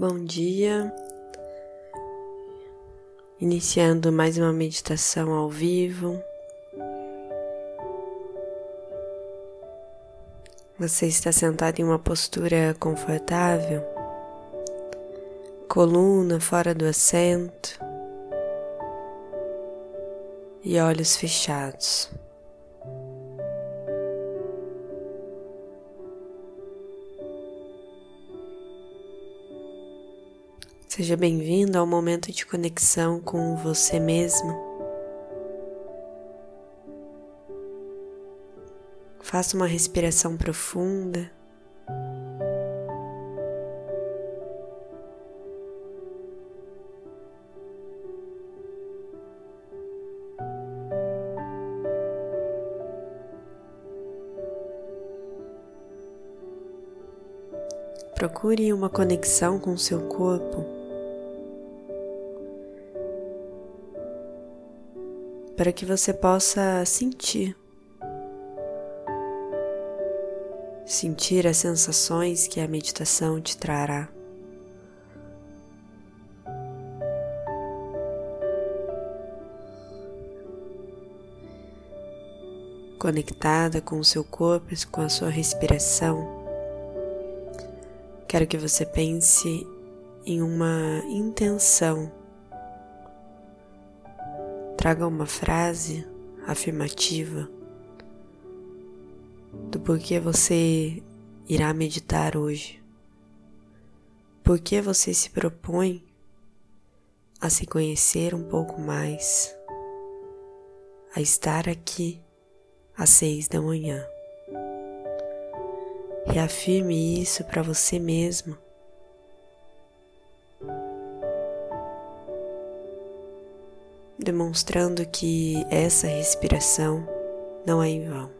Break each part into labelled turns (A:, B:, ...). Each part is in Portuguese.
A: Bom dia. Iniciando mais uma meditação ao vivo. Você está sentado em uma postura confortável, coluna fora do assento e olhos fechados. Seja bem-vindo ao momento de conexão com você mesmo. Faça uma respiração profunda. Procure uma conexão com seu corpo. Para que você possa sentir. Sentir as sensações que a meditação te trará. Conectada com o seu corpo e com a sua respiração, quero que você pense em uma intenção Traga uma frase afirmativa do porquê você irá meditar hoje. Por que você se propõe a se conhecer um pouco mais, a estar aqui às seis da manhã. Reafirme isso para você mesmo demonstrando que essa respiração não é em vão.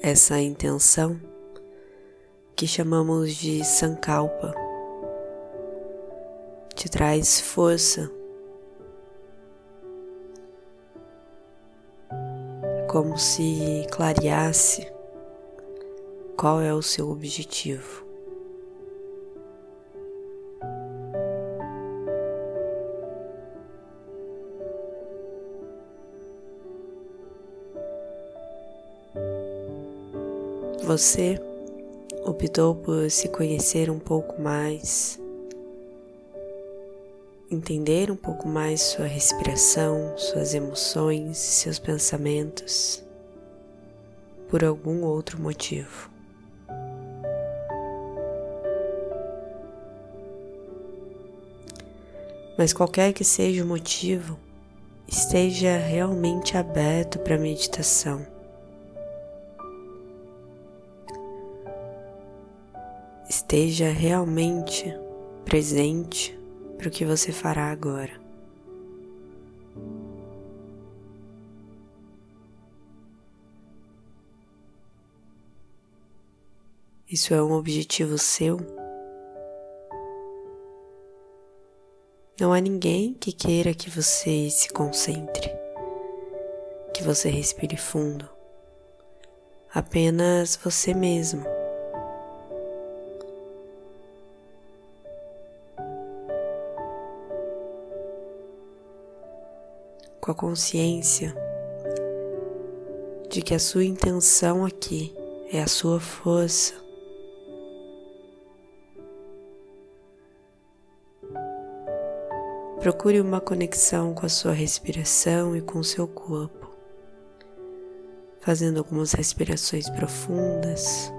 A: Essa intenção que chamamos de Sankalpa te traz força, como se clareasse qual é o seu objetivo. Você optou por se conhecer um pouco mais, entender um pouco mais sua respiração, suas emoções, seus pensamentos, por algum outro motivo. Mas qualquer que seja o motivo, esteja realmente aberto para a meditação. Esteja realmente presente para o que você fará agora. Isso é um objetivo seu? Não há ninguém que queira que você se concentre, que você respire fundo. Apenas você mesmo. Com a consciência de que a sua intenção aqui é a sua força Procure uma conexão com a sua respiração e com o seu corpo, fazendo algumas respirações profundas.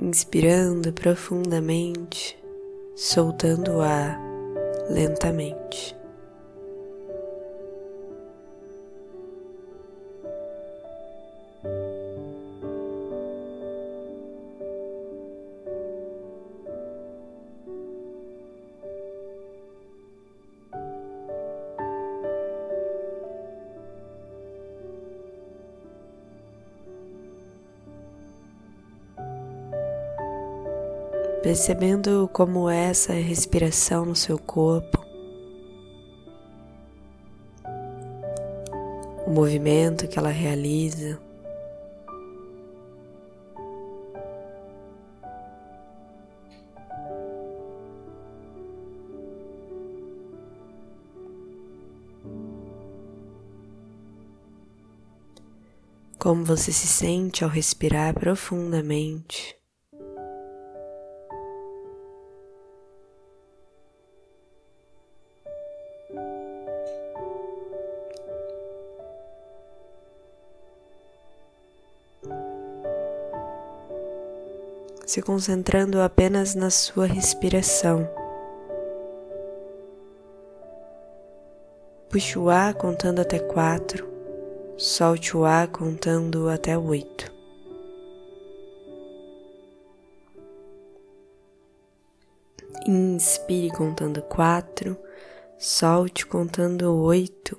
A: Inspirando profundamente, soltando o ar lentamente. Percebendo como é essa respiração no seu corpo, o movimento que ela realiza. Como você se sente ao respirar profundamente. Se concentrando apenas na sua respiração. Puxe o ar contando até quatro, solte o ar contando até oito. Inspire contando quatro, solte contando oito.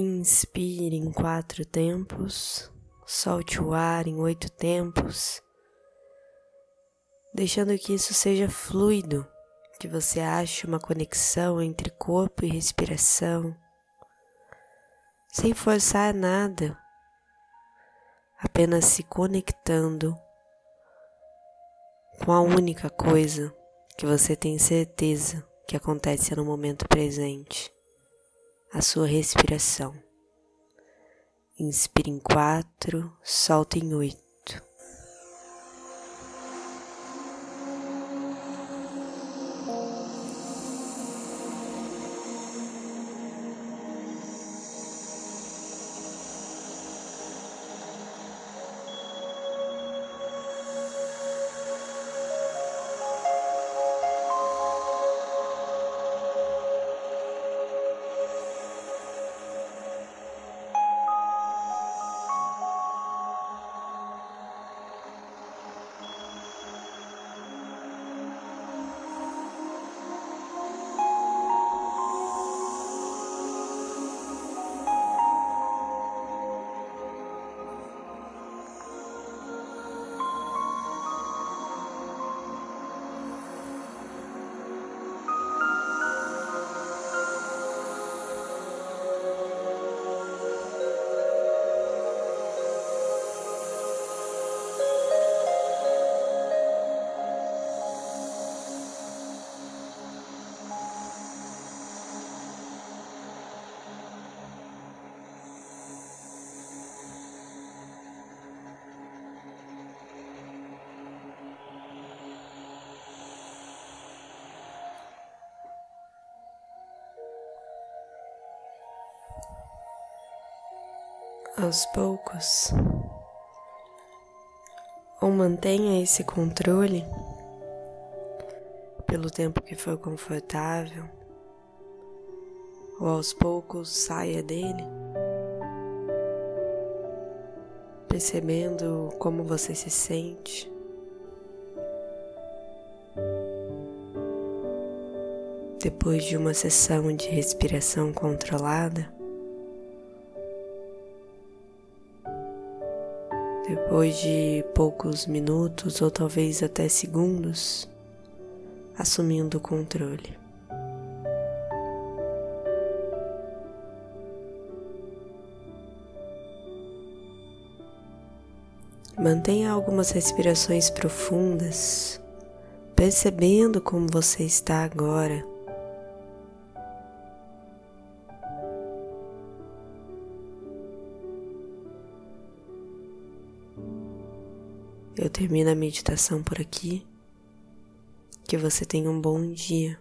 A: Inspire em quatro tempos, solte o ar em oito tempos, deixando que isso seja fluido, que você ache uma conexão entre corpo e respiração, sem forçar nada, apenas se conectando com a única coisa que você tem certeza que acontece no momento presente a sua respiração. Inspire em quatro, solte em oito. Aos poucos, ou mantenha esse controle pelo tempo que for confortável, ou aos poucos saia dele, percebendo como você se sente. Depois de uma sessão de respiração controlada, de poucos minutos ou talvez até segundos, assumindo o controle. Mantenha algumas respirações profundas, percebendo como você está agora. Eu termino a meditação por aqui. Que você tenha um bom dia.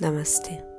A: Namastê.